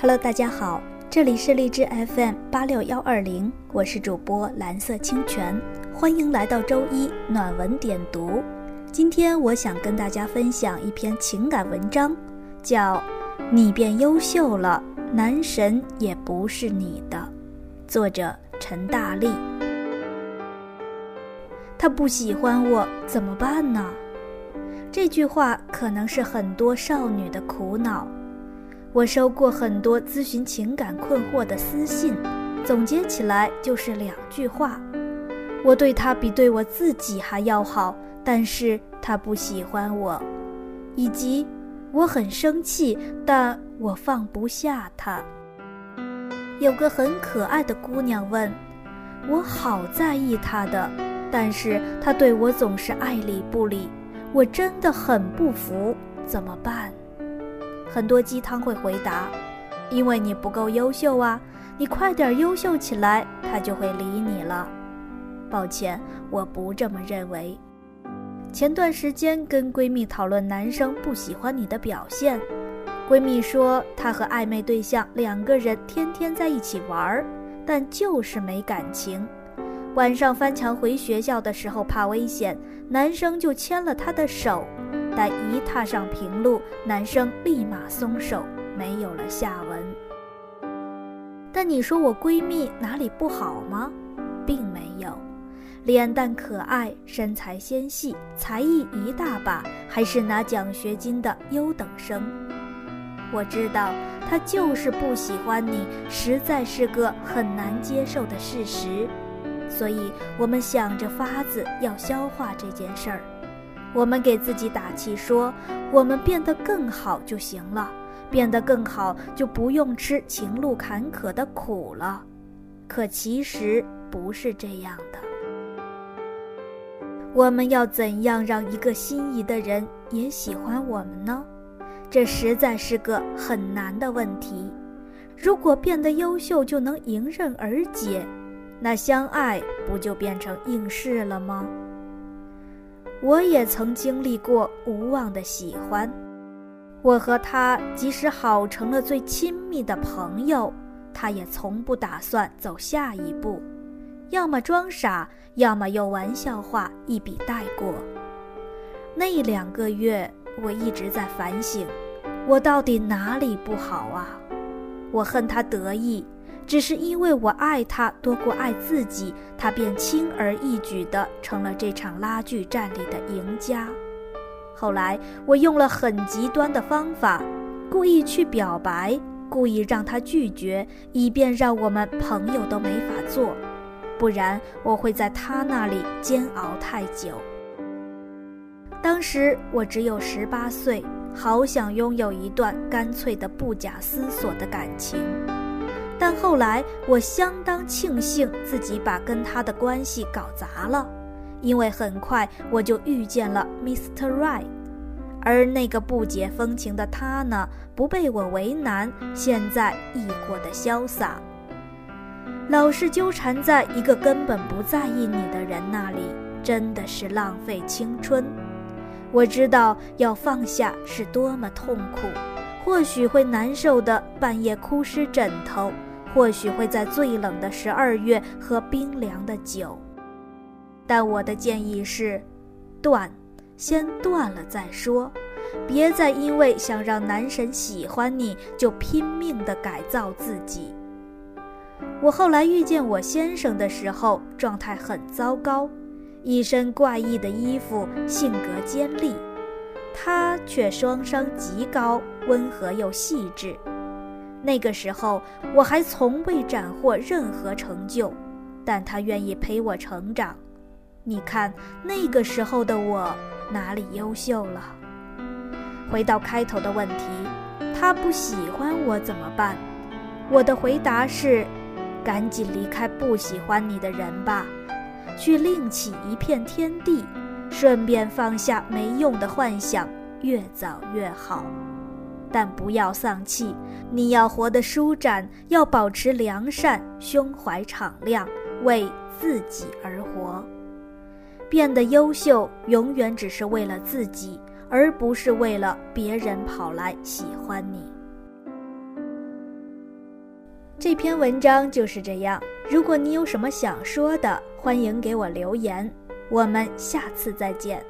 Hello，大家好，这里是荔枝 FM 八六幺二零，我是主播蓝色清泉，欢迎来到周一暖文点读。今天我想跟大家分享一篇情感文章，叫《你变优秀了，男神也不是你的》，作者陈大力。他不喜欢我怎么办呢？这句话可能是很多少女的苦恼。我收过很多咨询情感困惑的私信，总结起来就是两句话：我对他比对我自己还要好，但是他不喜欢我；以及我很生气，但我放不下他。有个很可爱的姑娘问：“我好在意他的，但是他对我总是爱理不理，我真的很不服，怎么办？”很多鸡汤会回答：“因为你不够优秀啊，你快点优秀起来，他就会理你了。”抱歉，我不这么认为。前段时间跟闺蜜讨论男生不喜欢你的表现，闺蜜说她和暧昧对象两个人天天在一起玩儿，但就是没感情。晚上翻墙回学校的时候怕危险，男生就牵了她的手。但一踏上平路，男生立马松手，没有了下文。但你说我闺蜜哪里不好吗？并没有，脸蛋可爱，身材纤细，才艺一大把，还是拿奖学金的优等生。我知道她就是不喜欢你，实在是个很难接受的事实。所以我们想着法子要消化这件事儿。我们给自己打气，说我们变得更好就行了，变得更好就不用吃情路坎坷的苦了。可其实不是这样的。我们要怎样让一个心仪的人也喜欢我们呢？这实在是个很难的问题。如果变得优秀就能迎刃而解，那相爱不就变成应试了吗？我也曾经历过无望的喜欢，我和他即使好成了最亲密的朋友，他也从不打算走下一步，要么装傻，要么用玩笑话一笔带过。那两个月，我一直在反省，我到底哪里不好啊？我恨他得意。只是因为我爱他多过爱自己，他便轻而易举地成了这场拉锯战里的赢家。后来我用了很极端的方法，故意去表白，故意让他拒绝，以便让我们朋友都没法做，不然我会在他那里煎熬太久。当时我只有十八岁，好想拥有一段干脆的不假思索的感情。但后来，我相当庆幸自己把跟他的关系搞砸了，因为很快我就遇见了 Mr. Right，而那个不解风情的他呢，不被我为难，现在亦过得潇洒。老是纠缠在一个根本不在意你的人那里，真的是浪费青春。我知道要放下是多么痛苦，或许会难受的半夜哭湿枕头。或许会在最冷的十二月喝冰凉的酒，但我的建议是，断，先断了再说，别再因为想让男神喜欢你就拼命的改造自己。我后来遇见我先生的时候，状态很糟糕，一身怪异的衣服，性格尖利，他却双商极高，温和又细致。那个时候我还从未斩获任何成就，但他愿意陪我成长。你看那个时候的我哪里优秀了？回到开头的问题，他不喜欢我怎么办？我的回答是：赶紧离开不喜欢你的人吧，去另起一片天地，顺便放下没用的幻想，越早越好。但不要丧气，你要活得舒展，要保持良善，胸怀敞亮，为自己而活。变得优秀，永远只是为了自己，而不是为了别人跑来喜欢你。这篇文章就是这样。如果你有什么想说的，欢迎给我留言。我们下次再见。